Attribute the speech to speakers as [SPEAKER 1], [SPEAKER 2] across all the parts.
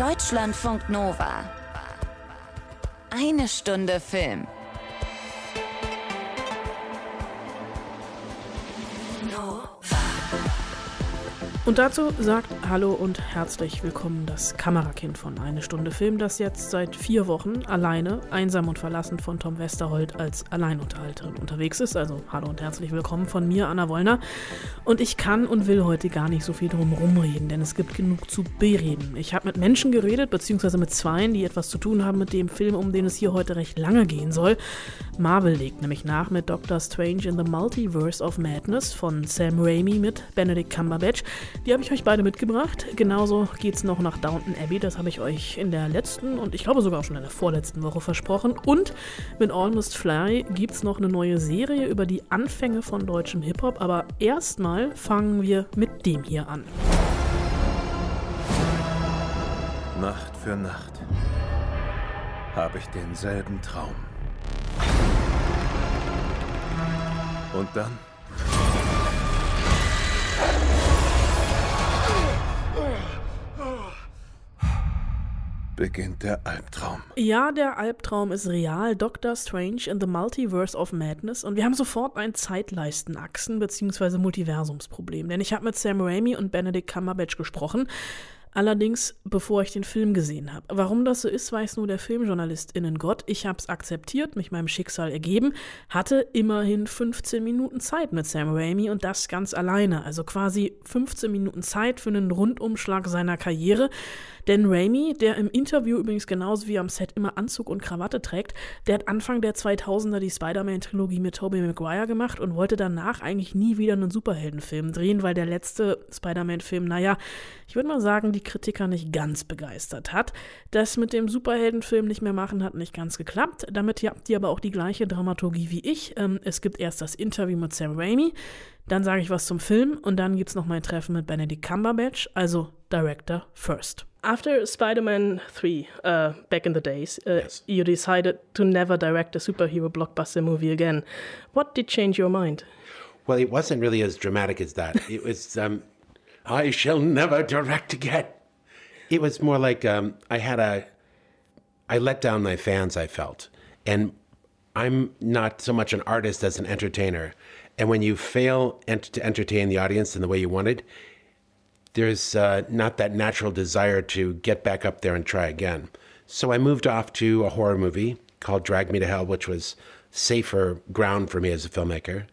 [SPEAKER 1] Deutschlandfunk Nova. Eine Stunde Film.
[SPEAKER 2] Und dazu sagt Hallo und herzlich willkommen das Kamerakind von Eine Stunde Film, das jetzt seit vier Wochen alleine, einsam und verlassen von Tom Westerholt als Alleinunterhalterin unterwegs ist. Also hallo und herzlich willkommen von mir, Anna Wollner. Und ich kann und will heute gar nicht so viel drum rumreden, denn es gibt genug zu bereden. Ich habe mit Menschen geredet, beziehungsweise mit Zweien, die etwas zu tun haben mit dem Film, um den es hier heute recht lange gehen soll. Marvel legt nämlich nach mit Doctor Strange in the Multiverse of Madness von Sam Raimi mit Benedict Cumberbatch. Die habe ich euch beide mitgebracht. Genauso geht es noch nach Downton Abbey. Das habe ich euch in der letzten und ich glaube sogar auch schon in der vorletzten Woche versprochen. Und mit Almost Fly gibt es noch eine neue Serie über die Anfänge von deutschem Hip-Hop. Aber erstmal fangen wir mit dem hier an.
[SPEAKER 3] Nacht für Nacht habe ich denselben Traum. Und dann beginnt der Albtraum.
[SPEAKER 2] Ja, der Albtraum ist real. Doctor Strange in the Multiverse of Madness. Und wir haben sofort ein Zeitleistenachsen- bzw. Multiversumsproblem. Denn ich habe mit Sam Raimi und Benedict Cumberbatch gesprochen. Allerdings, bevor ich den Film gesehen habe. Warum das so ist, weiß nur der FilmjournalistInnen Gott. Ich habe es akzeptiert, mich meinem Schicksal ergeben, hatte immerhin 15 Minuten Zeit mit Sam Raimi und das ganz alleine. Also quasi 15 Minuten Zeit für einen Rundumschlag seiner Karriere. Denn Raimi, der im Interview übrigens genauso wie am Set immer Anzug und Krawatte trägt, der hat Anfang der 2000er die Spider-Man-Trilogie mit Tobey Maguire gemacht und wollte danach eigentlich nie wieder einen Superheldenfilm drehen, weil der letzte Spider-Man-Film, naja, ich würde mal sagen, die Kritiker nicht ganz begeistert hat. Das mit dem Superheldenfilm nicht mehr machen hat nicht ganz geklappt. Damit habt ihr aber auch die gleiche Dramaturgie wie ich. Ähm, es gibt erst das Interview mit Sam Raimi, dann sage ich was zum Film und dann gibt es noch mein Treffen mit Benedict Cumberbatch, also Director First. After Spider Man 3, uh, back in the days, uh, yes. you decided to never direct a superhero blockbuster movie again. What did change your mind?
[SPEAKER 4] Well, it wasn't really as dramatic as that. it was, um, I shall never direct again. It was more like um, I had a, I let down my fans, I felt. And I'm not so much an artist as an entertainer. And when you fail ent- to entertain the audience in the way you wanted, there's uh, not that natural desire to get back up there and try again. So I moved off to a horror movie called Drag Me to Hell, which was safer ground for me as a filmmaker.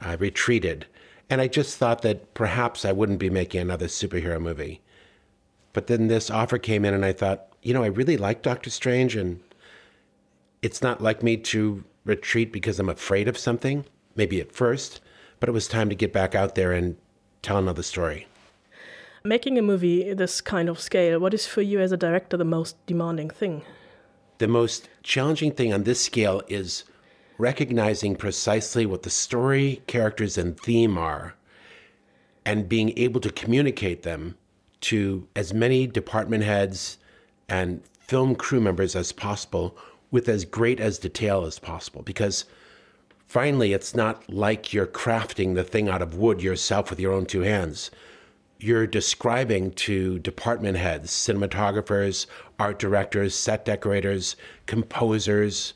[SPEAKER 4] I retreated. And I just thought that perhaps I wouldn't be making another superhero movie. But then this offer came in, and I thought, you know, I really like Doctor Strange, and it's not like me to retreat because I'm afraid of something, maybe at first, but it was time to get back out there and tell another story.
[SPEAKER 2] Making a movie this kind of scale, what is for you as a director the most demanding thing?
[SPEAKER 4] The most challenging thing on this scale is recognizing precisely what the story, characters, and theme are, and being able to communicate them to as many department heads and film crew members as possible with as great as detail as possible. Because finally, it's not like you're crafting the thing out of wood yourself with your own two hands you're describing to department heads, cinematographers, art directors, set decorators, composers,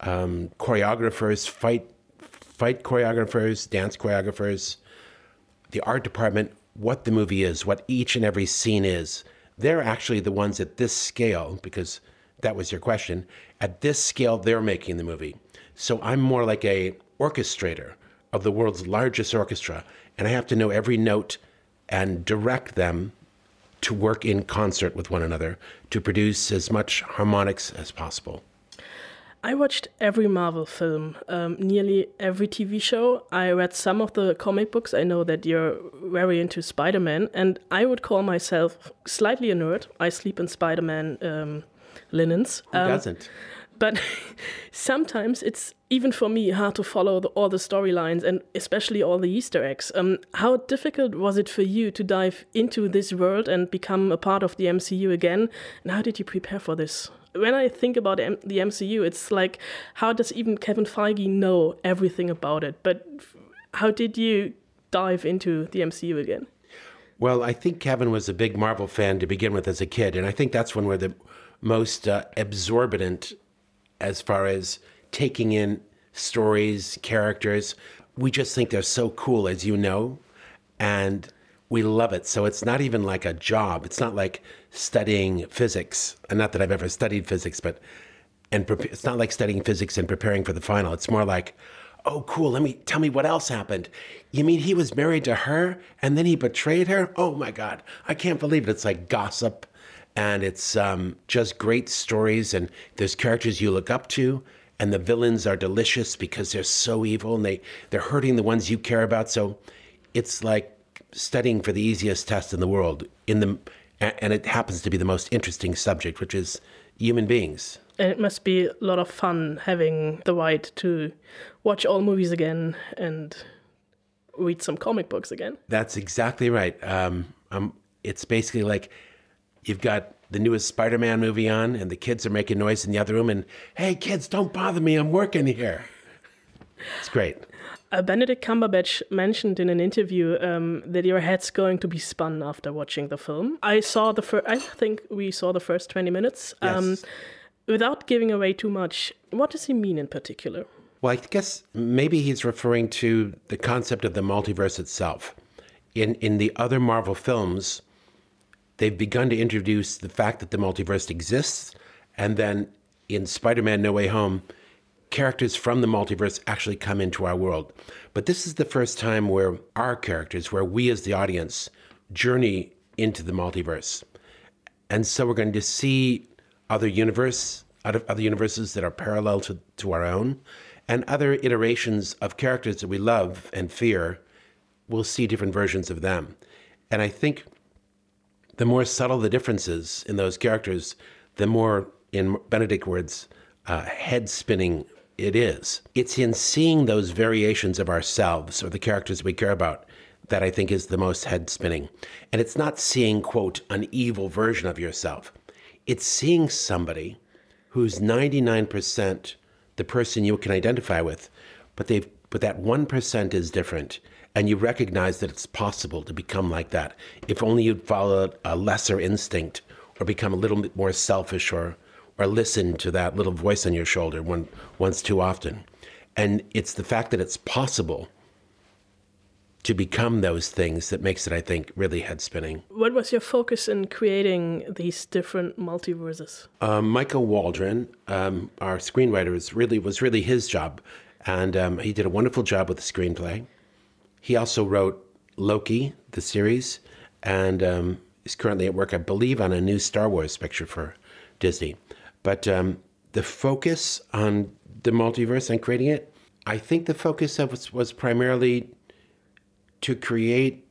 [SPEAKER 4] um, choreographers, fight fight choreographers, dance choreographers, the art department, what the movie is, what each and every scene is. They're actually the ones at this scale, because that was your question. At this scale, they're making the movie. So I'm more like a orchestrator of the world's largest orchestra, and I have to know every note and direct them to work in concert with one another to produce as much harmonics as possible.
[SPEAKER 2] I watched every Marvel film, um, nearly every TV show. I read some of the comic books. I know that you're very into Spider Man, and I would call myself slightly a nerd. I sleep in Spider Man um, linens.
[SPEAKER 4] Who um, doesn't?
[SPEAKER 2] But sometimes it's even for me hard to follow the, all the storylines and especially all the Easter eggs. Um, how difficult was it for you to dive into this world and become a part of the MCU again? And how did you prepare for this? When I think about M the MCU, it's like, how does even Kevin Feige know everything about it? But how did you dive into the MCU again?
[SPEAKER 4] Well, I think Kevin was a big Marvel fan to begin with as a kid, and I think that's when we're the most uh, absorbent as far as taking in stories, characters. We just think they're so cool, as you know, and we love it. So it's not even like a job. It's not like studying physics. And not that I've ever studied physics, but and it's not like studying physics and preparing for the final. It's more like, oh, cool. Let me tell me what else happened. You mean he was married to her and then he betrayed her? Oh my God, I can't believe it. It's like gossip, and it's um, just great stories. And there's characters you look up to, and the villains are delicious because they're so evil and they they're hurting the ones you care about. So it's like studying for the easiest test in the world in the and it happens to be the most interesting subject which is human beings
[SPEAKER 5] And it must be a lot of fun having the right to watch all movies again and read some comic books again.
[SPEAKER 4] that's exactly right um, um, it's basically like you've got the newest spider-man movie on and the kids are making noise in the other room and hey kids don't bother me i'm working here it's great
[SPEAKER 5] Uh, Benedict Cumberbatch mentioned in an interview um, that your head's going to be spun after watching the film. I saw the first. I think we saw the first twenty minutes. Um,
[SPEAKER 4] Yes.
[SPEAKER 5] without giving away too much, what does he mean in particular?
[SPEAKER 4] Well, I guess maybe he's referring to the concept of the multiverse itself. In in the other Marvel films, they've begun to introduce the fact that the multiverse exists, and then in Spider-Man: No Way Home, characters from the multiverse actually come into our world. But this is the first time where our characters, where we as the audience, journey into the multiverse. And so we're going to see other universe, other universes that are parallel to, to our own, and other iterations of characters that we love and fear. We'll see different versions of them. And I think the more subtle the differences in those characters, the more, in Benedict words, uh, head spinning it is. It's in seeing those variations of ourselves or the characters we care about that I think is the most head spinning. And it's not seeing, quote, an evil version of yourself. It's seeing somebody who's 99% the person you can identify with, but they've but that 1% is different. And you recognize that it's possible to become like that. If only you'd follow a lesser instinct or become a little bit more selfish or or listen to that little voice on your shoulder one, once too often. And it's the fact that it's possible to become those things that makes it, I think, really head spinning.
[SPEAKER 5] What was your focus in creating these different multiverses?
[SPEAKER 4] Um, Michael Waldron, um, our screenwriter, is really was really his job, and um, he did a wonderful job with the screenplay. He also wrote Loki, the series, and um, is currently at work, I believe, on a new Star Wars picture for Disney. But um, the focus on the multiverse and creating it, I think the focus of was, was primarily to create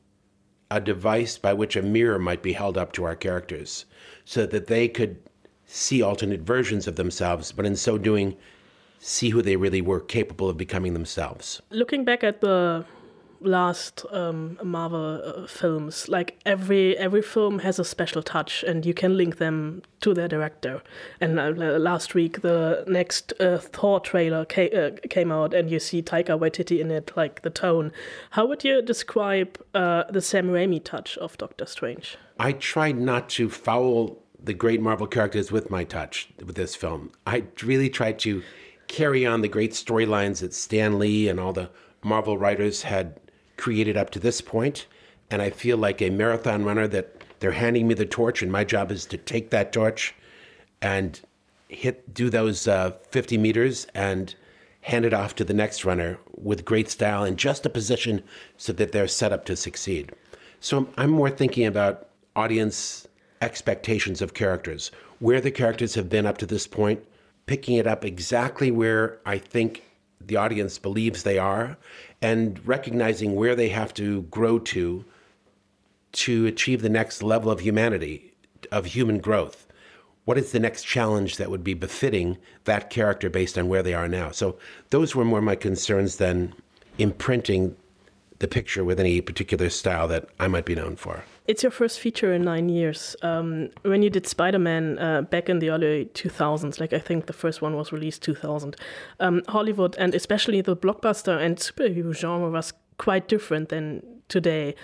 [SPEAKER 4] a device by which a mirror might be held up to our characters so that they could see alternate versions of themselves, but in so doing, see who they really were capable of becoming themselves.
[SPEAKER 5] Looking back at the last um, Marvel uh, films, like every every film has a special touch, and you can link them to their director. And uh, last week, the next uh, Thor trailer ca- uh, came out, and you see Taika Waititi in it, like the tone. How would you describe uh, the Sam Raimi touch of Doctor Strange?
[SPEAKER 4] I tried not to foul the great Marvel characters with my touch with this film. I really tried to carry on the great storylines that Stan Lee and all the Marvel writers had created up to this point, and I feel like a marathon runner that they're handing me the torch, and my job is to take that torch and hit do those uh, 50 meters and hand it off to the next runner with great style and just a position so that they're set up to succeed. So I'm more thinking about audience expectations of characters, where the characters have been up to this point, picking it up exactly where I think the audience believes they are, and recognizing where they have to grow to to achieve the next level of humanity, of human growth. What is the next challenge that would be befitting that character based on where they are now? So those were more my concerns than imprinting the picture with any particular style that I might be known for.
[SPEAKER 5] It's your first feature in nine years. Um, when you did Spider Man uh, back in the early 2000s, like I think the first one was released 2000, um, Hollywood and especially the blockbuster and superhero genre was quite different than today.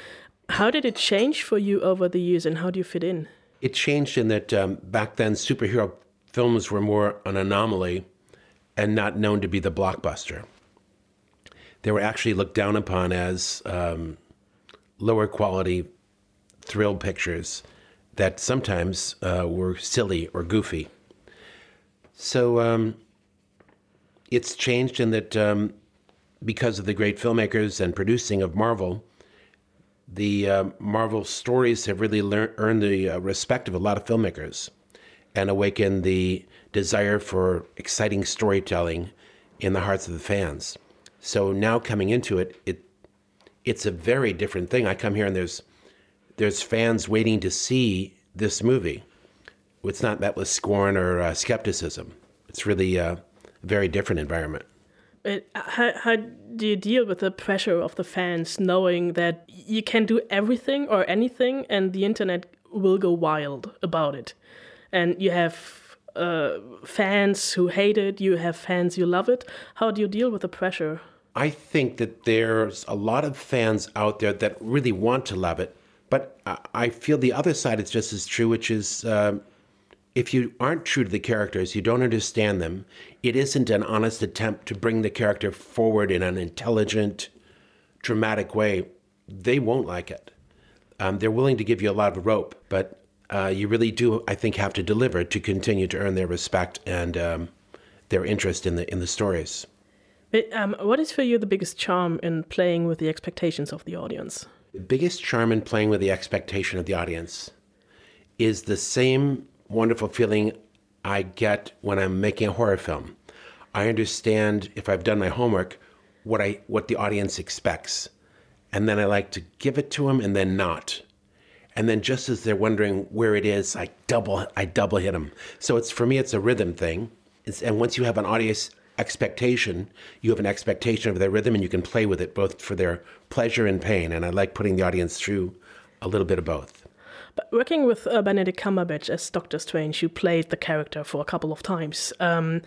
[SPEAKER 5] How did it change for you over the years and how do you fit in?
[SPEAKER 4] It changed in that um, back then superhero films were more an anomaly and not known to be the blockbuster. They were actually looked down upon as um, lower quality thrill pictures that sometimes uh, were silly or goofy. So um, it's changed in that um, because of the great filmmakers and producing of Marvel, the uh, Marvel stories have really lear- earned the uh, respect of a lot of filmmakers and awakened the desire for exciting storytelling in the hearts of the fans. So now coming into it, it it's a very different thing. I come here and there's there's fans waiting to see this movie. It's not met with scorn or uh, skepticism. It's really a very different environment.
[SPEAKER 5] But how, how do you deal with the pressure of the fans knowing that you can do everything or anything and the internet will go wild about it? And you have uh, fans who hate it, you have fans who love it. How do you deal with the pressure?
[SPEAKER 4] I think that there's a lot of fans out there that really want to love it, but I feel the other side is just as true, which is uh, if you aren't true to the characters, you don't understand them, it isn't an honest attempt to bring the character forward in an intelligent, dramatic way, they won't like it. Um, they're willing to give you a lot of rope, but uh, you really do, I think, have to deliver to continue to earn their respect and um, their interest in the in the stories.
[SPEAKER 5] But, um, what is for you the biggest charm in playing with the expectations of the audience?
[SPEAKER 4] The biggest charm in playing with the expectation of the audience is the same wonderful feeling I get when I'm making a horror film. I understand if I've done my homework what I what the audience expects. And then I like to give it to them and then not. And then just as they're wondering where it is, I double I double hit them. So it's for me it's a rhythm thing. It's, and once you have an audience expectation, you have an expectation of their rhythm and you can play with it both for their pleasure and pain. And I like putting the audience through a little bit of both.
[SPEAKER 5] But working with uh, Benedict Cumberbatch as Doctor Strange, you played the character for a couple of times. Um,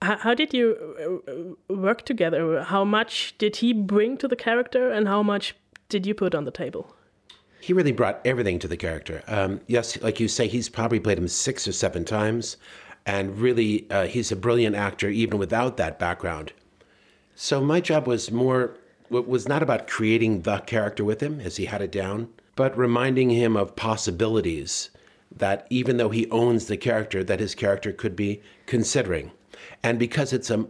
[SPEAKER 5] how, how did you uh, work together? How much did he bring to the character, and how much did you put on the table?
[SPEAKER 4] He really brought everything to the character. Um, yes, like you say, he's probably played him six or seven times, and really, uh, he's a brilliant actor even without that background. So my job was more was not about creating the character with him as he had it down, but reminding him of possibilities that even though he owns the character, that his character could be considering. And because it's a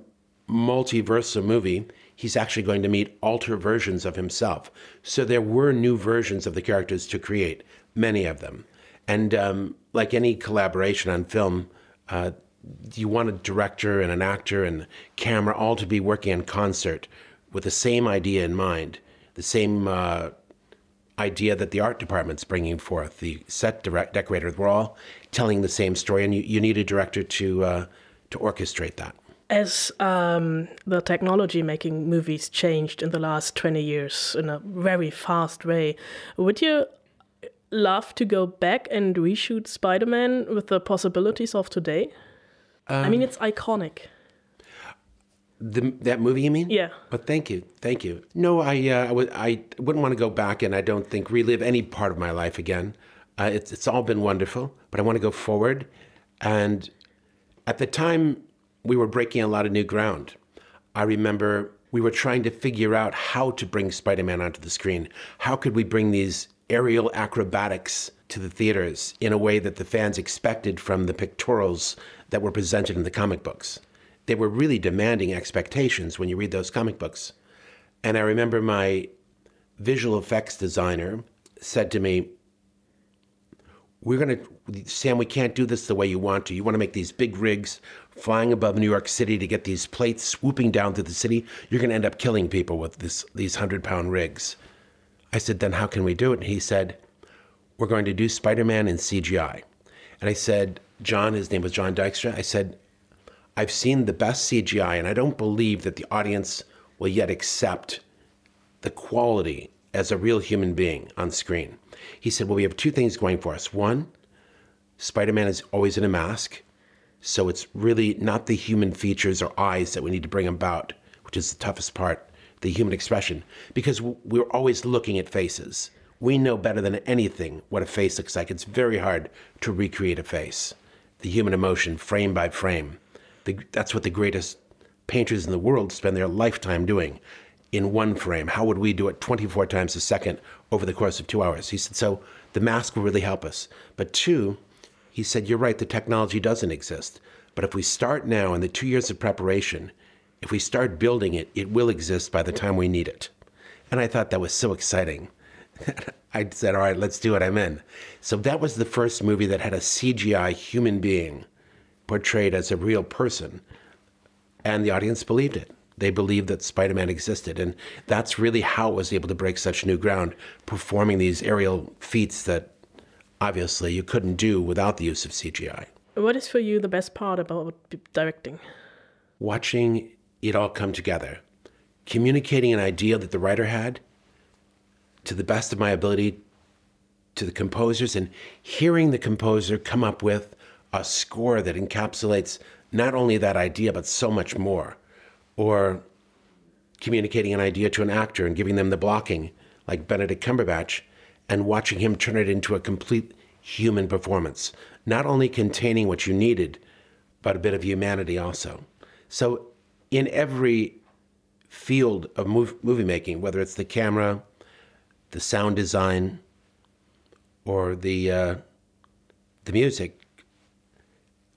[SPEAKER 4] multiversal movie, he's actually going to meet alter versions of himself. So there were new versions of the characters to create, many of them. And um, like any collaboration on film, uh, you want a director and an actor and camera all to be working in concert with the same idea in mind, the same uh, idea that the art department's bringing forth, the set direct decorator. We're all telling the same story, and you, you need a director to uh, to orchestrate that.
[SPEAKER 5] As um, the technology making movies changed in the last twenty years in a very fast way, would you love to go back and reshoot Spider-Man with the possibilities of today? Um, I mean, it's iconic.
[SPEAKER 4] The, that movie, you mean?
[SPEAKER 5] Yeah.
[SPEAKER 4] But thank you, thank you. No, I, uh, I, w- I wouldn't want to go back, and I don't think relive any part of my life again. Uh, it's it's all been wonderful, but I want to go forward. And at the time, we were breaking a lot of new ground. I remember we were trying to figure out how to bring Spider-Man onto the screen. How could we bring these aerial acrobatics to the theaters in a way that the fans expected from the pictorials that were presented in the comic books? they were really demanding expectations when you read those comic books. And I remember my visual effects designer said to me, We're going to, Sam, we can't do this the way you want to. You want to make these big rigs flying above New York City to get these plates swooping down through the city. You're going to end up killing people with this, these 100 pound rigs. I said, Then how can we do it? And he said, We're going to do Spider Man in CGI. And I said, John, his name was John Dykstra. I said, I've seen the best CGI, and I don't believe that the audience will yet accept the quality as a real human being on screen. He said, Well, we have two things going for us. One, Spider Man is always in a mask, so it's really not the human features or eyes that we need to bring about, which is the toughest part, the human expression, because we're always looking at faces. we know better than anything what a face looks like. It's very hard to recreate a face, the human emotion, frame by frame. The, that's what the greatest painters in the world spend their lifetime doing in one frame. How would we do it 24 times a second over the course of two hours? He said, so the mask will really help us. But two, he said, you're right, the technology doesn't exist. But if we start now in the two years of preparation, if we start building it, it will exist by the time we need it. And I thought that was so exciting. I said, all right, let's do it. I'm in. So that was the first movie that had a CGI human being portrayed as a real person. And the audience believed it. They believed that Spider Man existed. And that's really how it was able to break such new ground, performing these aerial feats that obviously you couldn't do without the use of CGI.
[SPEAKER 2] What is for you the best part about directing?
[SPEAKER 4] Watching it all come together, communicating an idea that the writer had to the best of my ability to the composers and hearing the composer come up with a score that encapsulates not only that idea, but so much more. Or communicating an idea to an actor and giving them the blocking, like Benedict Cumberbatch, and watching him turn it into a complete human performance, not only containing what you needed, but a bit of humanity also. So, in every field of movie making, whether it's the camera, the sound design, or the uh, the music,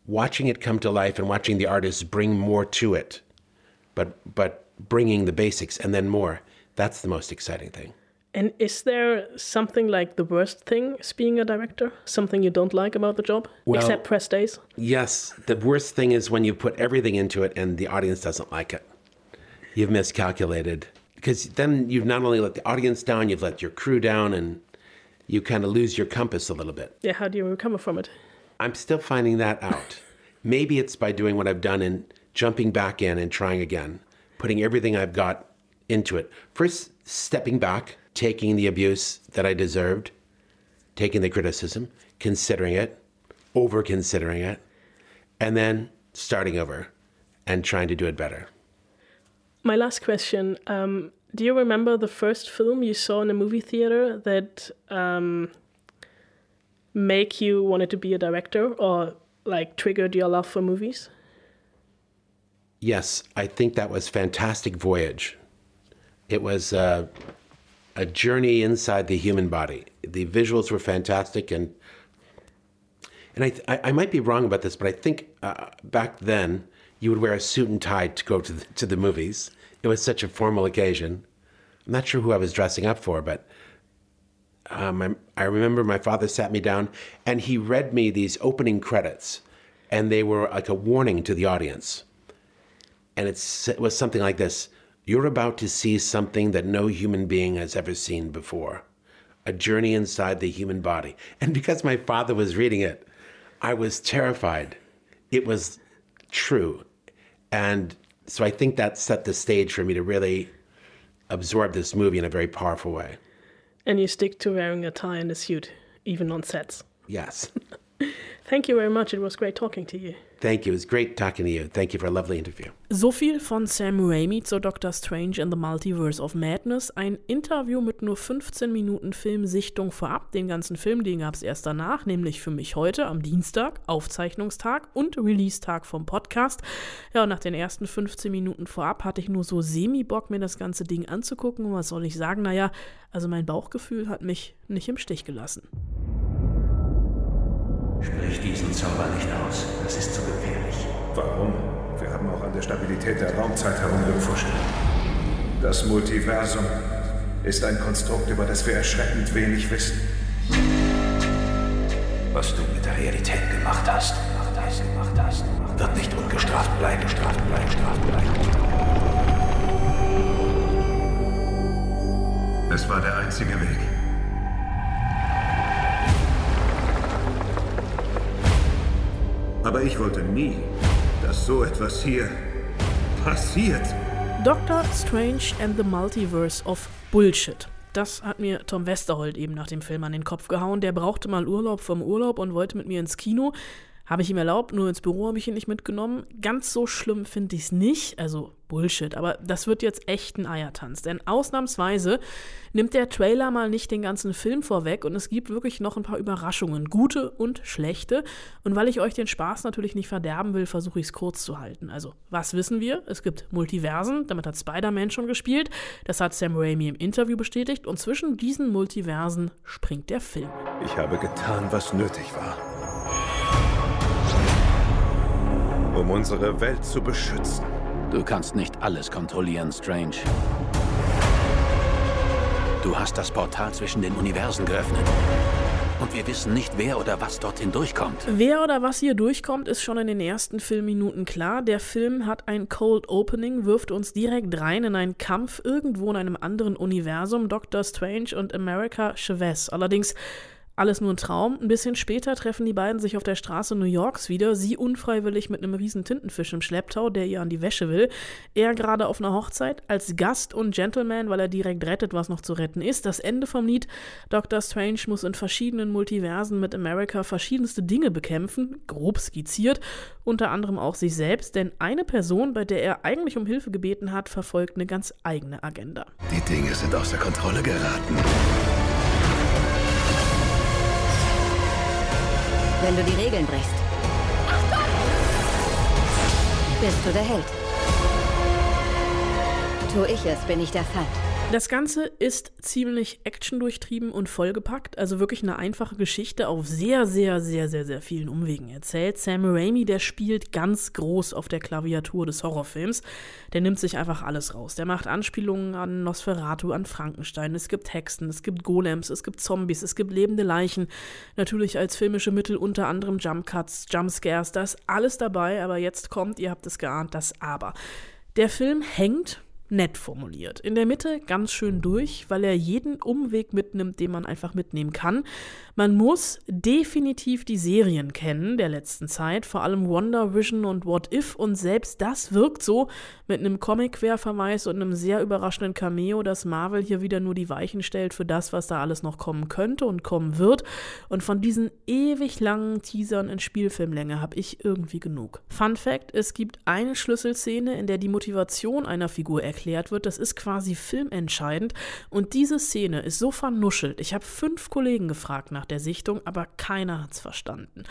[SPEAKER 4] watching it come to life and watching the artists bring more to it, but but bringing the basics and then more. That's the most exciting thing.
[SPEAKER 2] And is there something like the worst thing as being a director? Something you don't like about the job, well, except press days?
[SPEAKER 4] Yes, the worst thing is when you put everything into it and the audience doesn't like it. You've miscalculated because then you've not only let the audience down, you've let your crew down, and you kind of lose your compass a little bit.
[SPEAKER 2] Yeah, how do you recover from it?
[SPEAKER 4] I'm still finding that out. Maybe it's by doing what I've done and jumping back in and trying again, putting everything I've got into it. First, stepping back, taking the abuse that I deserved, taking the criticism, considering it, over considering it, and then starting over and trying to do it better.
[SPEAKER 2] My last question um, Do you remember the first film you saw in a movie theater that um, make you wanted to be a director or like triggered your love for movies?
[SPEAKER 4] Yes, I think that was Fantastic Voyage. It was uh, a journey inside the human body. The visuals were fantastic, and and I, I, I might be wrong about this, but I think uh, back then you would wear a suit and tie to go to the, to the movies it was such a formal occasion. I'm not sure who I was dressing up for, but um, I, I remember my father sat me down and he read me these opening credits, and they were like a warning to the audience. And it was something like this You're about to see something that no human being has ever seen before a journey inside the human body. And because my father was reading it, I was terrified. It was true. And so I think that set the stage for me to really absorb this movie in a very powerful way.
[SPEAKER 2] And you stick to wearing a tie and a suit, even on sets.
[SPEAKER 4] Yes.
[SPEAKER 2] Thank you very much. It was great talking to you.
[SPEAKER 4] Thank you. It was great talking to you. Thank you for a lovely interview.
[SPEAKER 2] So viel von Sam Raimi zu Doctor Strange in the Multiverse of Madness. Ein Interview mit nur 15 Minuten Filmsichtung vorab. Den ganzen Film, den gab es erst danach, nämlich für mich heute am Dienstag, Aufzeichnungstag und Release-Tag vom Podcast. Ja, und nach den ersten 15 Minuten vorab hatte ich nur so semi-Bock, mir das ganze Ding anzugucken. Und was soll ich sagen? Naja, also mein Bauchgefühl hat mich nicht im Stich gelassen.
[SPEAKER 6] Sprich diesen Zauber nicht aus. Das ist zu gefährlich.
[SPEAKER 3] Warum? Wir haben auch an der Stabilität der Raumzeit herumgepfuscht. Das Multiversum ist ein Konstrukt, über das wir erschreckend wenig wissen.
[SPEAKER 6] Was du mit der Realität gemacht hast, gemacht hast, wird nicht ungestraft bleiben, gestraft bleiben, gestraft bleiben.
[SPEAKER 3] Es war der einzige Weg. Aber ich wollte nie, dass so etwas hier passiert.
[SPEAKER 2] Doctor Strange and the Multiverse of Bullshit. Das hat mir Tom Westerholt eben nach dem Film an den Kopf gehauen. Der brauchte mal Urlaub vom Urlaub und wollte mit mir ins Kino. Habe ich ihm erlaubt, nur ins Büro habe ich ihn nicht mitgenommen. Ganz so schlimm finde ich es nicht. Also Bullshit, aber das wird jetzt echt ein Eiertanz. Denn ausnahmsweise nimmt der Trailer mal nicht den ganzen Film vorweg und es gibt wirklich noch ein paar Überraschungen, gute und schlechte. Und weil ich euch den Spaß natürlich nicht verderben will, versuche ich es kurz zu halten. Also, was wissen wir? Es gibt Multiversen, damit hat Spider-Man schon gespielt. Das hat Sam Raimi im Interview bestätigt und zwischen diesen Multiversen springt der Film.
[SPEAKER 3] Ich habe getan, was nötig war. Um unsere Welt zu beschützen.
[SPEAKER 6] Du kannst nicht alles kontrollieren, Strange. Du hast das Portal zwischen den Universen geöffnet. Und wir wissen nicht, wer oder was dorthin durchkommt.
[SPEAKER 2] Wer oder was hier durchkommt, ist schon in den ersten Filmminuten klar. Der Film hat ein Cold Opening, wirft uns direkt rein in einen Kampf irgendwo in einem anderen Universum. Doctor Strange und America Chavez. Allerdings alles nur ein Traum. Ein bisschen später treffen die beiden sich auf der Straße New Yorks wieder. Sie unfreiwillig mit einem riesen Tintenfisch im Schlepptau, der ihr an die Wäsche will. Er gerade auf einer Hochzeit, als Gast und Gentleman, weil er direkt rettet, was noch zu retten ist. Das Ende vom Lied. Dr. Strange muss in verschiedenen Multiversen mit America verschiedenste Dinge bekämpfen, grob skizziert, unter anderem auch sich selbst, denn eine Person, bei der er eigentlich um Hilfe gebeten hat, verfolgt eine ganz eigene Agenda.
[SPEAKER 3] Die Dinge sind außer Kontrolle geraten.
[SPEAKER 1] Wenn du die Regeln brichst, bist du der Held. Tu ich es, bin ich der Feind.
[SPEAKER 2] Das Ganze ist ziemlich actiondurchtrieben und vollgepackt, also wirklich eine einfache Geschichte auf sehr, sehr, sehr, sehr, sehr vielen Umwegen erzählt. Sam Raimi, der spielt ganz groß auf der Klaviatur des Horrorfilms. Der nimmt sich einfach alles raus. Der macht Anspielungen an Nosferatu, an Frankenstein. Es gibt Hexen, es gibt Golems, es gibt Zombies, es gibt lebende Leichen. Natürlich als filmische Mittel unter anderem Jumpcuts, Jumpscares, da ist alles dabei, aber jetzt kommt, ihr habt es geahnt, das Aber. Der Film hängt nett formuliert. In der Mitte ganz schön durch, weil er jeden Umweg mitnimmt, den man einfach mitnehmen kann. Man muss definitiv die Serien kennen der letzten Zeit, vor allem Wonder Vision und What If und selbst das wirkt so mit einem Comic-Querverweis und einem sehr überraschenden Cameo, dass Marvel hier wieder nur die Weichen stellt für das, was da alles noch kommen könnte und kommen wird. Und von diesen ewig langen Teasern in Spielfilmlänge habe ich irgendwie genug. Fun Fact: Es gibt eine Schlüsselszene, in der die Motivation einer Figur erklärt wird. Das ist quasi filmentscheidend. Und diese Szene ist so vernuschelt. Ich habe fünf Kollegen gefragt nach der Sichtung, aber keiner hat es verstanden.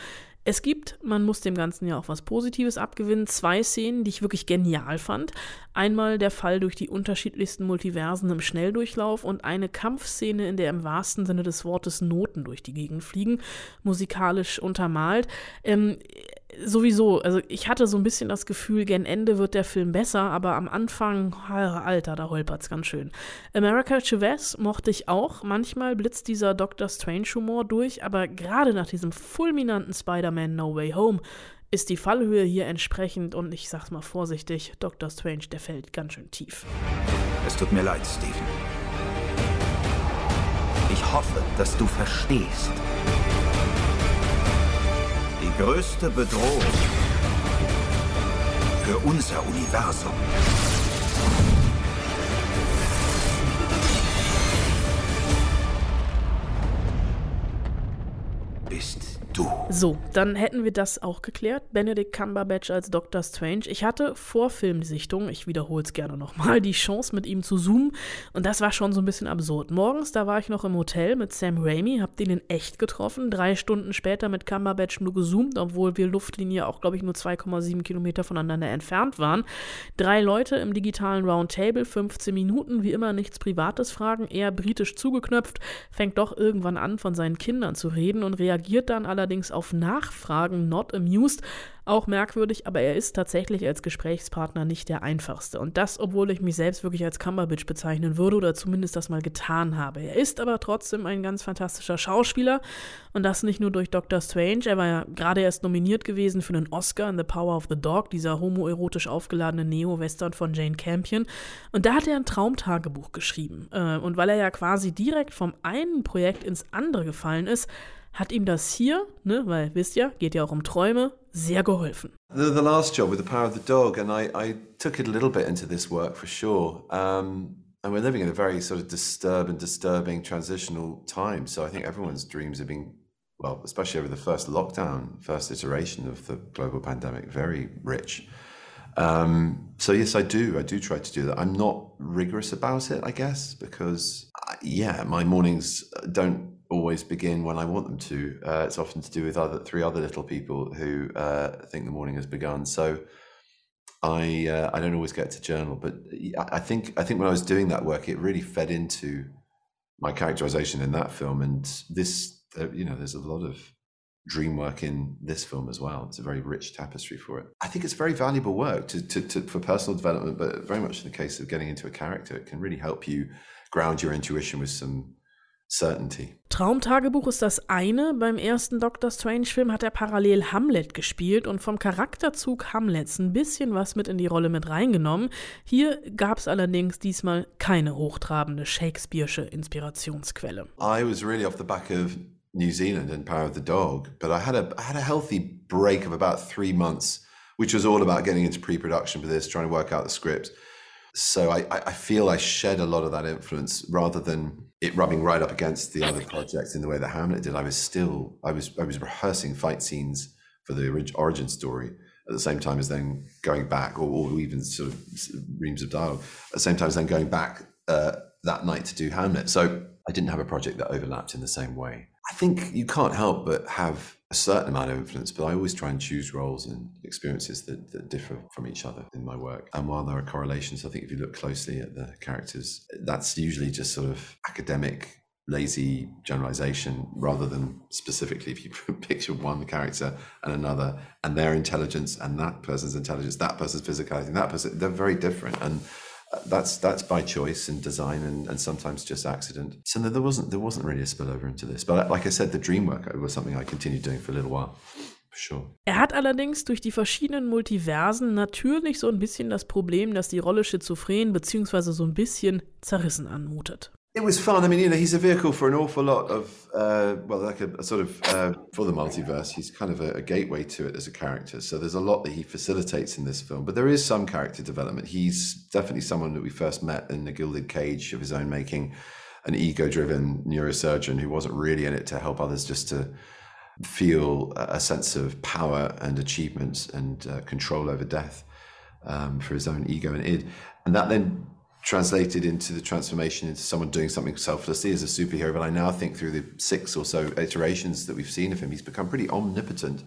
[SPEAKER 2] Es gibt, man muss dem Ganzen ja auch was Positives abgewinnen, zwei Szenen, die ich wirklich genial fand. Einmal der Fall durch die unterschiedlichsten Multiversen im Schnelldurchlauf und eine Kampfszene, in der im wahrsten Sinne des Wortes Noten durch die Gegend fliegen, musikalisch untermalt. Ähm, sowieso, also ich hatte so ein bisschen das Gefühl, gen Ende wird der Film besser, aber am Anfang, Alter, da holpert's ganz schön. America Chavez mochte ich auch. Manchmal blitzt dieser Doctor Strange Humor durch, aber gerade nach diesem fulminanten Spider-Man No Way Home ist die Fallhöhe hier entsprechend und ich sag's mal vorsichtig, Doctor Strange, der fällt ganz schön tief.
[SPEAKER 6] Es tut mir leid, Steven. Ich hoffe, dass du verstehst. Größte Bedrohung für unser Universum. Bist du.
[SPEAKER 2] So, dann hätten wir das auch geklärt. Benedict Cumberbatch als Doctor Strange. Ich hatte vor Filmsichtung, ich wiederhole es gerne nochmal, die Chance mit ihm zu zoomen und das war schon so ein bisschen absurd. Morgens, da war ich noch im Hotel mit Sam Raimi, hab den in echt getroffen. Drei Stunden später mit Cumberbatch nur gezoomt, obwohl wir Luftlinie auch, glaube ich, nur 2,7 Kilometer voneinander entfernt waren. Drei Leute im digitalen Roundtable, 15 Minuten, wie immer nichts Privates fragen, eher britisch zugeknöpft, fängt doch irgendwann an, von seinen Kindern zu reden und reagiert dann allerdings auf Nachfragen not amused. Auch merkwürdig, aber er ist tatsächlich als Gesprächspartner nicht der einfachste. Und das, obwohl ich mich selbst wirklich als Cumberbatch bezeichnen würde oder zumindest das mal getan habe. Er ist aber trotzdem ein ganz fantastischer Schauspieler und das nicht nur durch Doctor Strange. Er war ja gerade erst nominiert gewesen für einen Oscar in The Power of the Dog, dieser homoerotisch aufgeladene Neo-Western von Jane Campion. Und da hat er ein Traumtagebuch geschrieben. Äh, und weil er ja quasi direkt vom einen Projekt ins andere gefallen ist, hat ihm das hier, ne, weil wisst ihr, geht ja auch um Träume, sehr geholfen.
[SPEAKER 7] The, the last job with the power of the dog, and I, I took it a little bit into this work for sure. Um, and we're living in a very sort of disturbed and disturbing transitional time. So I think everyone's dreams have been, well, especially over the first lockdown, first iteration of the global pandemic, very rich. Um, so yes, I do. I do try to do that. I'm not rigorous about it, I guess, because uh, yeah, my mornings don't always begin when I want them to. Uh, it's often to do with other three other little people who uh, think the morning has begun. So I uh, I don't always get to journal, but I think I think when I was doing that work, it really fed into my characterization in that film, and this uh, you know, there's a lot of dream work in this film as well. It's a very rich tapestry for it. I think it's very valuable work to, to, to, for personal development, but very much in the case of getting into a character, it can really help you ground your intuition with some certainty.
[SPEAKER 2] Traumtagebuch ist das eine. Beim ersten Doctor Strange-Film hat er parallel Hamlet gespielt und vom Charakterzug Hamlets ein bisschen was mit in die Rolle mit reingenommen. Hier gab es allerdings diesmal keine hochtrabende Shakespeare'sche Inspirationsquelle.
[SPEAKER 7] I was really off the back of New Zealand and Power of the Dog, but I had a I had a healthy break of about three months, which was all about getting into pre-production for this, trying to work out the script. So I, I feel I shed a lot of that influence rather than it rubbing right up against the other projects in the way that Hamlet did. I was still I was I was rehearsing fight scenes for the origin story at the same time as then going back, or, or even sort of reams of dialogue at the same time as then going back uh, that night to do Hamlet. So I didn't have a project that overlapped in the same way. I think you can't help but have a certain amount of influence, but I always try and choose roles and experiences that, that differ from each other in my work. And while there are correlations, I think if you look closely at the characters, that's usually just sort of academic lazy generalization rather than specifically if you picture one character and another and their intelligence and that person's intelligence that person's physicality that person they're very different and that's that's by choice and design and, and sometimes just accident. So there wasn't there wasn't really a spillover into this. But like I said, the dream work was something I continued doing for a little while. Sure.
[SPEAKER 2] Er hat allerdings durch die verschiedenen Multiversen natürlich so ein bisschen das Problem, dass die Rolle schizophren bzw. so ein bisschen zerrissen anmutet.
[SPEAKER 7] It was fun. I mean, you know, he's a vehicle for an awful lot of, uh, well, like a, a sort of, uh, for the multiverse, he's kind of a, a, gateway to it as a character. So there's a lot that he facilitates in this film, but there is some character development. He's definitely someone that we first met in the Gilded Cage of his own making, an ego driven neurosurgeon who wasn't really in it to help others, just to feel a sense of power and achievement and uh, control over death um, for his own ego and id. And that then translated into the transformation into someone doing something selflessly as a superhero. But I now think through the six or so iterations that we've seen of him, he's become pretty omnipotent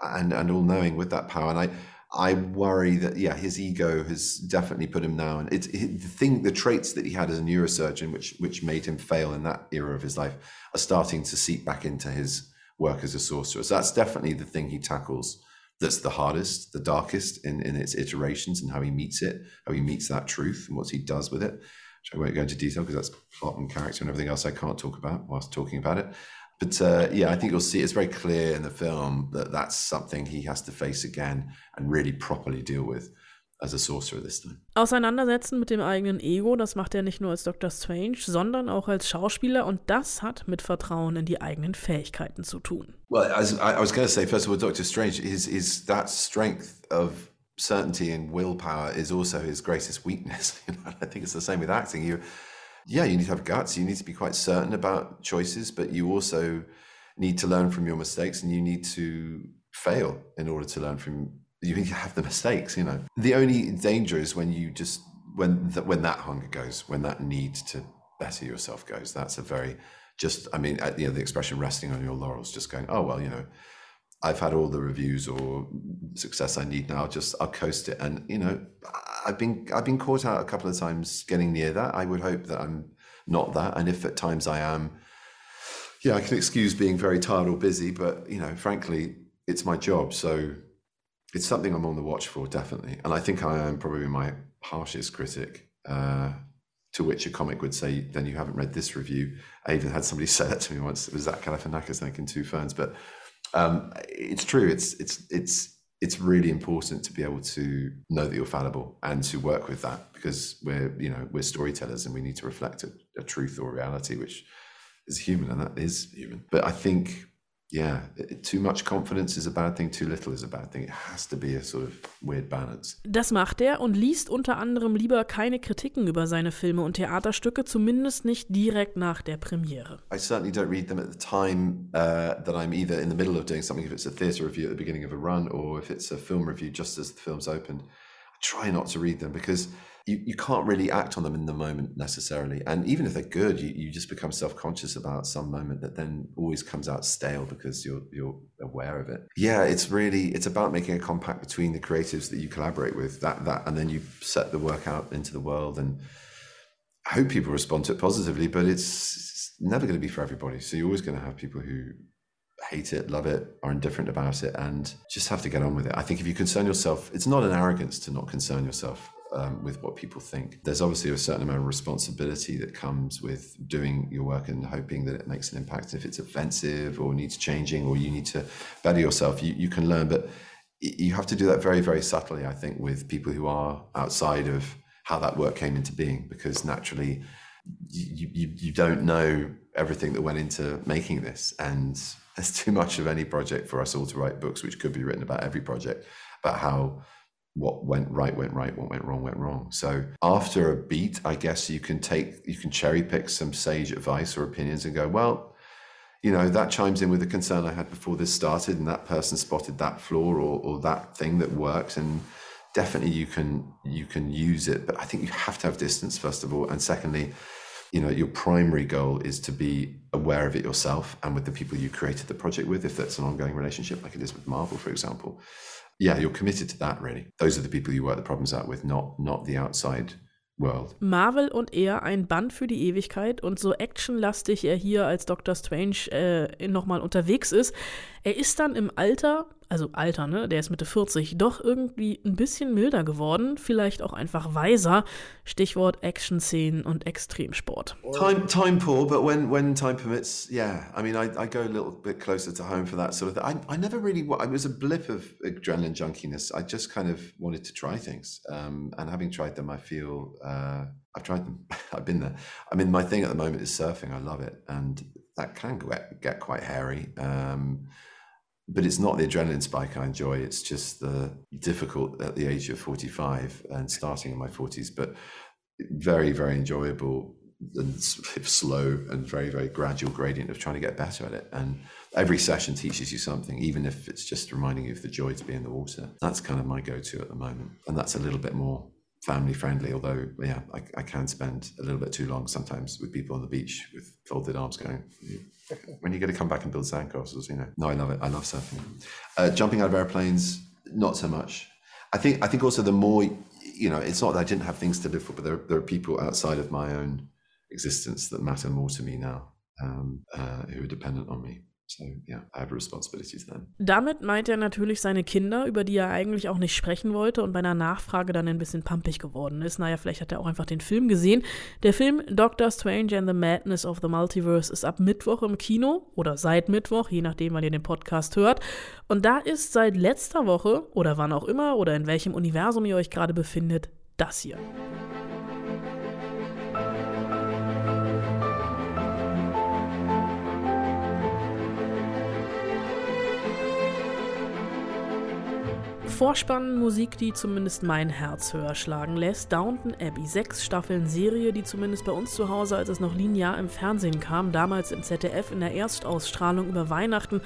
[SPEAKER 7] and, and all knowing with that power. And I, I worry that yeah, his ego has definitely put him now. And it's it, the thing, the traits that he had as a neurosurgeon, which which made him fail in that era of his life, are starting to seep back into his work as a sorcerer. So that's definitely the thing he tackles that's the hardest, the darkest in, in its iterations and how he meets it, how he meets that truth and what he does with it, which I won't go into detail because that's plot and character and everything else I can't talk about whilst talking about it. But uh, yeah, I think you'll see it's very clear in the film that that's something he has to face again and really properly deal with. As a sorcerer this time.
[SPEAKER 2] Auseinandersetzen mit dem eigenen Ego, das macht er nicht nur als Dr. Strange, sondern auch als Schauspieler und das hat mit Vertrauen in die eigenen Fähigkeiten zu tun.
[SPEAKER 7] Well, as I, I was going to say, first of all, Dr. Strange is is that strength of certainty and willpower is also his greatest weakness. I think it's the same with acting. You, yeah, you need to have guts. You need to be quite certain about choices, but you also need to learn from your mistakes, and you need to fail in order to learn from you have the mistakes you know. The only danger is when you just when that when that hunger goes when that need to better yourself goes. That's a very just i mean uh, you know the expression resting on your laurels just going oh well you know i've had all the reviews or success i need now just i'll coast it. And you know i've been i've been caught out a couple of times getting near that. I would hope that i'm not that. And if at times i am yeah i can excuse being very tired or busy but you know frankly it's my job. So it's something I'm on the watch for, definitely. And I think I am probably my harshest critic. Uh, to which a comic would say, "Then you haven't read this review." I even had somebody say that to me once. It was Zach Galifianakis making two ferns, but um, it's true. It's it's it's it's really important to be able to know that you're fallible and to work with that because we're you know we're storytellers and we need to reflect a, a truth or reality which is human and that is human. But I think yeah, too much confidence is a bad thing, too little is a bad thing. It has to be a sort of weird balance.
[SPEAKER 2] Das macht er und liest unter anderem lieber keine Kritiken über seine Filme und Theaterstücke, zumindest nicht direkt nach der Premiere.
[SPEAKER 7] I certainly don't read them at the time uh, that I'm either in the middle of doing something, if it's a theatre review at the beginning of a run, or if it's a film review just as the film's opened. I try not to read them because you, you can't really act on them in the moment necessarily. And even if they're good, you, you just become self conscious about some moment that then always comes out stale because you're you're aware of it. Yeah, it's really it's about making a compact between the creatives that you collaborate with. That that and then you set the work out into the world and I hope people respond to it positively, but it's, it's never going to be for everybody. So you're always going to have people who hate it, love it, are indifferent about it, and just have to get on with it. I think if you concern yourself, it's not an arrogance to not concern yourself um, with what people think. There's obviously a certain amount of responsibility that comes with doing your work and hoping that it makes an impact. If it's offensive or needs changing or you need to better yourself, you, you can learn. But you have to do that very, very subtly, I think, with people who are outside of how that work came into being, because naturally you, you, you don't know everything that went into making this. And there's too much of any project for us all to write books, which could be written about every project, about how what went right went right what went wrong went wrong. So after a beat i guess you can take you can cherry pick some sage advice or opinions and go well you know that chimes in with the concern i had before this started and that person spotted that flaw or, or that thing that works. And definitely you can you can use it but i think you have to have distance first of all. And secondly you know your primary goal is to be aware of it yourself and with the people you created the project with if that's an ongoing relationship like it is with marvel for example yeah, you're committed to that really. Those are the people you work the problems out with, not not the outside world.
[SPEAKER 2] Marvel und er ein Band für die Ewigkeit und so actionlastig er hier als Doctor Strange äh, nochmal unterwegs ist, er ist dann im Alter also Alter, ne, der ist Mitte 40, doch irgendwie ein bisschen milder geworden, vielleicht auch einfach weiser. Stichwort Action-Szenen und Extremsport.
[SPEAKER 7] Time, time poor, but when, when time permits, yeah. I mean, I, I go a little bit closer to home for that sort of thing. I, I never really, it was a blip of adrenaline junkiness. I just kind of wanted to try things. Um, and having tried them, I feel uh, I've tried them. I've been there. I mean, my thing at the moment is surfing. I love it. And that can get, get quite hairy. Um, but it's not the adrenaline spike I enjoy. It's just the difficult at the age of 45 and starting in my 40s, but very, very enjoyable and slow and very, very gradual gradient of trying to get better at it. And every session teaches you something, even if it's just reminding you of the joy to be in the water. That's kind of my go to at the moment. And that's a little bit more family friendly, although, yeah, I, I can spend a little bit too long sometimes with people on the beach with folded arms going, when are you going to come back and build sandcastles? You know, no, I love it. I love surfing. Uh, jumping out of airplanes, not so much. I think. I think also the more you know, it's not that I didn't have things to live for, but there, there are people outside of my own existence that matter more to me now, um, uh, who are dependent on me. So, yeah, I have responsibilities then.
[SPEAKER 2] Damit meint er natürlich seine Kinder, über die er eigentlich auch nicht sprechen wollte und bei einer Nachfrage dann ein bisschen pampig geworden ist. Naja, vielleicht hat er auch einfach den Film gesehen. Der Film Doctor Strange and the Madness of the Multiverse ist ab Mittwoch im Kino oder seit Mittwoch, je nachdem, wann ihr den Podcast hört. Und da ist seit letzter Woche oder wann auch immer oder in welchem Universum ihr euch gerade befindet, das hier. Vorspann Musik, die zumindest mein Herz höher schlagen lässt. Downton Abbey, sechs Staffeln Serie, die zumindest bei uns zu Hause, als es noch linear im Fernsehen kam, damals im ZDF in der Erstausstrahlung über Weihnachten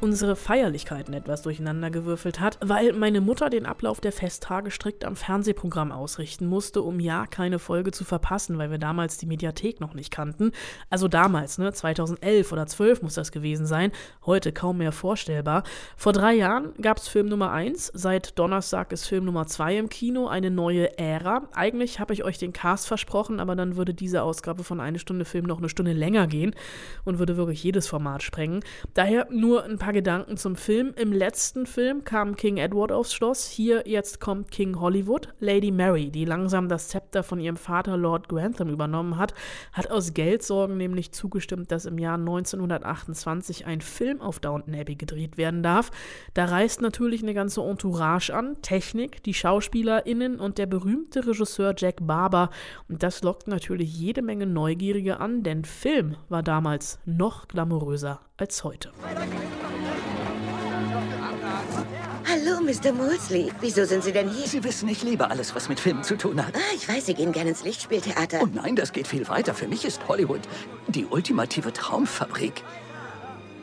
[SPEAKER 2] unsere Feierlichkeiten etwas durcheinandergewürfelt hat, weil meine Mutter den Ablauf der Festtage strikt am Fernsehprogramm ausrichten musste, um ja keine Folge zu verpassen, weil wir damals die Mediathek noch nicht kannten. Also damals, ne, 2011 oder 12 muss das gewesen sein, heute kaum mehr vorstellbar. Vor drei Jahren gab es Film Nummer 1, seit Donnerstag ist Film Nummer 2 im Kino, eine neue Ära. Eigentlich habe ich euch den Cast versprochen, aber dann würde diese Ausgabe von eine Stunde Film noch eine Stunde länger gehen und würde wirklich jedes Format sprengen. Daher nur ein paar paar Gedanken zum Film. Im letzten Film kam King Edward aufs Schloss. Hier jetzt kommt King Hollywood. Lady Mary, die langsam das Zepter von ihrem Vater Lord Grantham übernommen hat, hat aus Geldsorgen nämlich zugestimmt, dass im Jahr 1928 ein Film auf Downton Abbey gedreht werden darf. Da reist natürlich eine ganze Entourage an. Technik, die SchauspielerInnen und der berühmte Regisseur Jack Barber. Und das lockt natürlich jede Menge Neugierige an, denn Film war damals noch glamouröser als heute.
[SPEAKER 8] Hallo, Mr. Molesley. Wieso sind Sie denn hier?
[SPEAKER 9] Sie wissen, ich liebe alles, was mit Filmen zu tun hat.
[SPEAKER 8] Ah, ich weiß, Sie gehen gerne ins Lichtspieltheater.
[SPEAKER 9] Und nein, das geht viel weiter. Für mich ist Hollywood die ultimative Traumfabrik.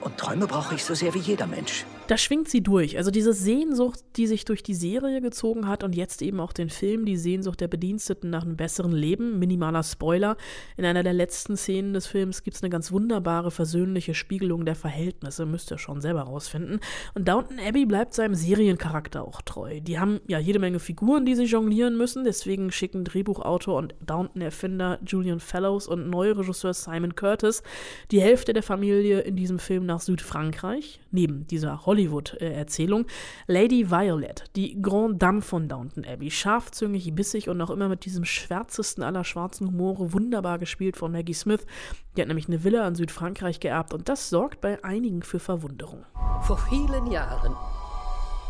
[SPEAKER 9] Und Träume brauche ich so sehr wie jeder Mensch
[SPEAKER 2] da schwingt sie durch. Also diese Sehnsucht, die sich durch die Serie gezogen hat und jetzt eben auch den Film, die Sehnsucht der Bediensteten nach einem besseren Leben. Minimaler Spoiler. In einer der letzten Szenen des Films gibt es eine ganz wunderbare, versöhnliche Spiegelung der Verhältnisse. Müsst ihr schon selber rausfinden. Und Downton Abbey bleibt seinem Seriencharakter auch treu. Die haben ja jede Menge Figuren, die sie jonglieren müssen. Deswegen schicken Drehbuchautor und Downton-Erfinder Julian Fellows und neuer Regisseur Simon Curtis die Hälfte der Familie in diesem Film nach Südfrankreich. Neben dieser Hollywood Hollywood-Erzählung. Lady Violet, die Grand Dame von Downton Abbey, scharfzüngig, bissig und auch immer mit diesem schwärzesten aller schwarzen Humore, wunderbar gespielt von Maggie Smith. Die hat nämlich eine Villa in Südfrankreich geerbt und das sorgt bei einigen für Verwunderung.
[SPEAKER 10] Vor vielen Jahren,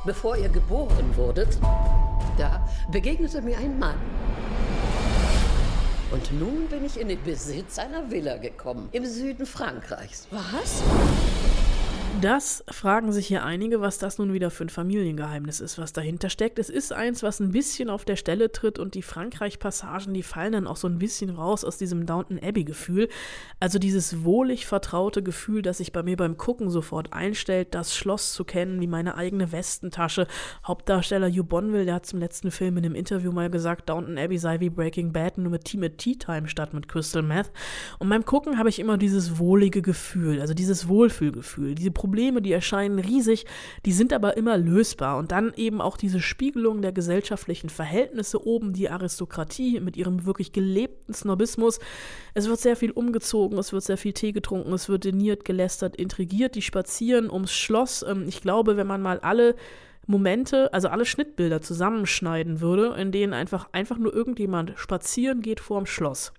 [SPEAKER 10] bevor ihr geboren wurdet, da begegnete mir ein Mann. Und nun bin ich in den Besitz einer Villa gekommen, im Süden Frankreichs.
[SPEAKER 8] Was?
[SPEAKER 2] Das fragen sich hier einige, was das nun wieder für ein Familiengeheimnis ist, was dahinter steckt. Es ist eins, was ein bisschen auf der Stelle tritt und die Frankreich-Passagen, die fallen dann auch so ein bisschen raus aus diesem Downton Abbey-Gefühl. Also dieses wohlig vertraute Gefühl, das sich bei mir beim Gucken sofort einstellt, das Schloss zu kennen wie meine eigene Westentasche. Hauptdarsteller Hugh Bonville, der hat zum letzten Film in einem Interview mal gesagt, Downton Abbey sei wie Breaking Bad, nur mit Tea, mit Tea Time statt mit Crystal Meth. Und beim Gucken habe ich immer dieses wohlige Gefühl, also dieses Wohlfühlgefühl, diese Probleme, die erscheinen riesig, die sind aber immer lösbar. Und dann eben auch diese Spiegelung der gesellschaftlichen Verhältnisse oben, die Aristokratie mit ihrem wirklich gelebten Snobismus. Es wird sehr viel umgezogen, es wird sehr viel Tee getrunken, es wird deniert, gelästert, intrigiert, die spazieren ums Schloss. Ähm, ich glaube, wenn man mal alle Momente, also alle Schnittbilder zusammenschneiden würde, in denen einfach, einfach nur irgendjemand spazieren geht vorm Schloss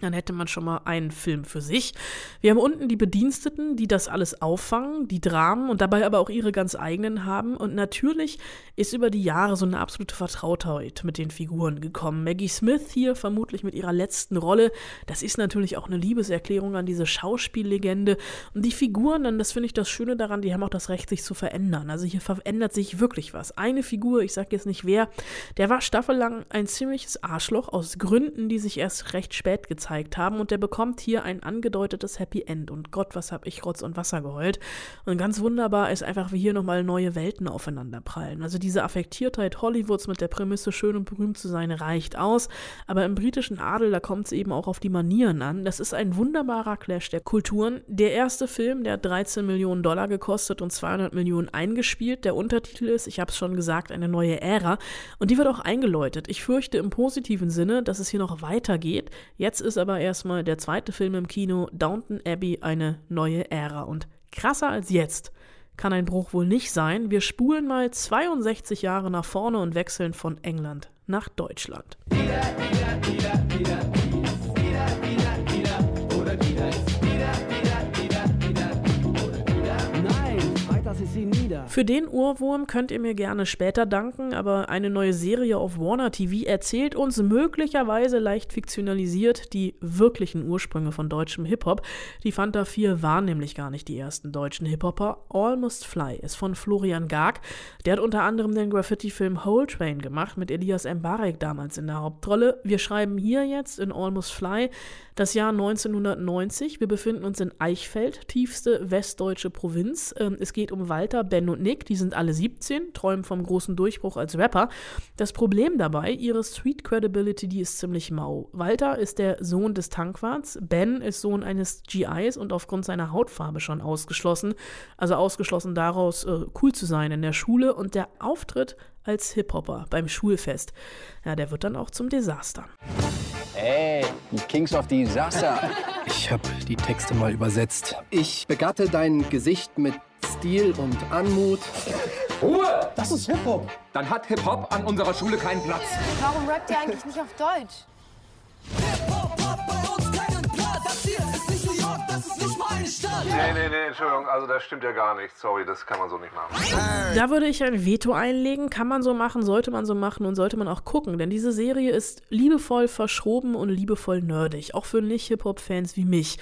[SPEAKER 2] dann hätte man schon mal einen Film für sich. Wir haben unten die Bediensteten, die das alles auffangen, die Dramen und dabei aber auch ihre ganz eigenen haben. Und natürlich ist über die Jahre so eine absolute Vertrautheit mit den Figuren gekommen. Maggie Smith hier vermutlich mit ihrer letzten Rolle. Das ist natürlich auch eine Liebeserklärung an diese Schauspiellegende. Und die Figuren, dann, das finde ich das Schöne daran, die haben auch das Recht, sich zu verändern. Also hier verändert sich wirklich was. Eine Figur, ich sage jetzt nicht wer, der war staffellang ein ziemliches Arschloch aus Gründen, die sich erst recht spät gezeigt gezeigt haben und der bekommt hier ein angedeutetes Happy End und Gott, was hab ich Rotz und Wasser geheult. Und ganz wunderbar ist einfach, wie hier nochmal neue Welten aufeinanderprallen. Also diese Affektiertheit Hollywoods mit der Prämisse, schön und berühmt zu sein, reicht aus, aber im britischen Adel, da kommt es eben auch auf die Manieren an. Das ist ein wunderbarer Clash der Kulturen. Der erste Film, der hat 13 Millionen Dollar gekostet und 200 Millionen eingespielt. Der Untertitel ist, ich habe es schon gesagt, eine neue Ära und die wird auch eingeläutet. Ich fürchte im positiven Sinne, dass es hier noch weitergeht. Jetzt ist aber erstmal der zweite Film im Kino, Downton Abbey, eine neue Ära. Und krasser als jetzt kann ein Bruch wohl nicht sein. Wir spulen mal 62 Jahre nach vorne und wechseln von England nach Deutschland. Wieder, wieder, wieder, Für den Ohrwurm könnt ihr mir gerne später danken, aber eine neue Serie auf Warner TV erzählt uns möglicherweise leicht fiktionalisiert die wirklichen Ursprünge von deutschem Hip-Hop. Die Fanta 4 waren nämlich gar nicht die ersten deutschen Hip-Hopper. Almost Fly ist von Florian Garg. Der hat unter anderem den Graffiti-Film Whole Train gemacht mit Elias Mbarek damals in der Hauptrolle. Wir schreiben hier jetzt in Almost Fly das Jahr 1990. Wir befinden uns in Eichfeld, tiefste westdeutsche Provinz. Ähm, es geht um Walter, Ben und Nick. Die sind alle 17, träumen vom großen Durchbruch als Rapper. Das Problem dabei, ihre Street Credibility, die ist ziemlich mau. Walter ist der Sohn des Tankwarts. Ben ist Sohn eines GIs und aufgrund seiner Hautfarbe schon ausgeschlossen. Also ausgeschlossen daraus, äh, cool zu sein in der Schule. Und der Auftritt als Hip-Hopper beim Schulfest, ja, der wird dann auch zum Desaster.
[SPEAKER 11] Ey, die Kings of Disaster.
[SPEAKER 12] Ich habe die Texte mal übersetzt. Ich begatte dein Gesicht mit
[SPEAKER 11] Stil und Anmut.
[SPEAKER 12] Ruhe! Das ist Hip-Hop.
[SPEAKER 13] Dann hat Hip-Hop an unserer Schule keinen Platz.
[SPEAKER 14] Warum rappt ihr eigentlich nicht auf Deutsch?
[SPEAKER 15] Nee, nee, nee, Entschuldigung, also das stimmt ja gar nicht. Sorry, das kann man so nicht machen.
[SPEAKER 2] Da würde ich ein Veto einlegen. Kann man so machen, sollte man so machen und sollte man auch gucken. Denn diese Serie ist liebevoll verschroben und liebevoll nerdig. Auch für Nicht-Hip-Hop-Fans wie mich.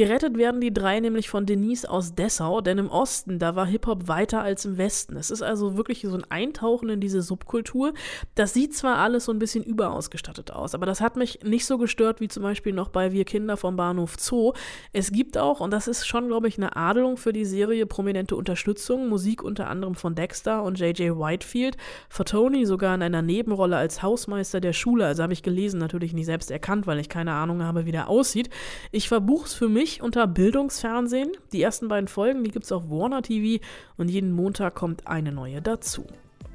[SPEAKER 2] Gerettet werden die drei nämlich von Denise aus Dessau, denn im Osten, da war Hip-Hop weiter als im Westen. Es ist also wirklich so ein Eintauchen in diese Subkultur. Das sieht zwar alles so ein bisschen überausgestattet aus, aber das hat mich nicht so gestört wie zum Beispiel noch bei Wir Kinder vom Bahnhof Zoo. Es gibt auch, und das ist schon, glaube ich, eine Adelung für die Serie, prominente Unterstützung. Musik unter anderem von Dexter und J.J. Whitefield. Für Tony sogar in einer Nebenrolle als Hausmeister der Schule. Also habe ich gelesen, natürlich nicht selbst erkannt, weil ich keine Ahnung habe, wie der aussieht. Ich verbuch's für mich mich unter Bildungsfernsehen. Die ersten beiden Folgen, die gibt es auf Warner TV und jeden Montag kommt eine neue dazu.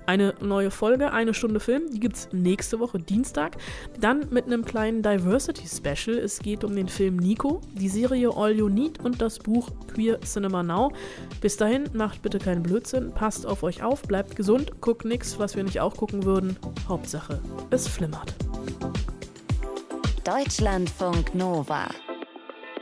[SPEAKER 2] Eine neue Folge, eine Stunde Film, die gibt es nächste Woche Dienstag. Dann mit einem kleinen Diversity Special. Es geht um den Film Nico, die Serie All You Need und das Buch Queer Cinema Now. Bis dahin, macht bitte keinen Blödsinn, passt auf euch auf, bleibt gesund, guckt nichts, was wir nicht auch gucken würden. Hauptsache, es flimmert.
[SPEAKER 1] Deutschlandfunk Nova.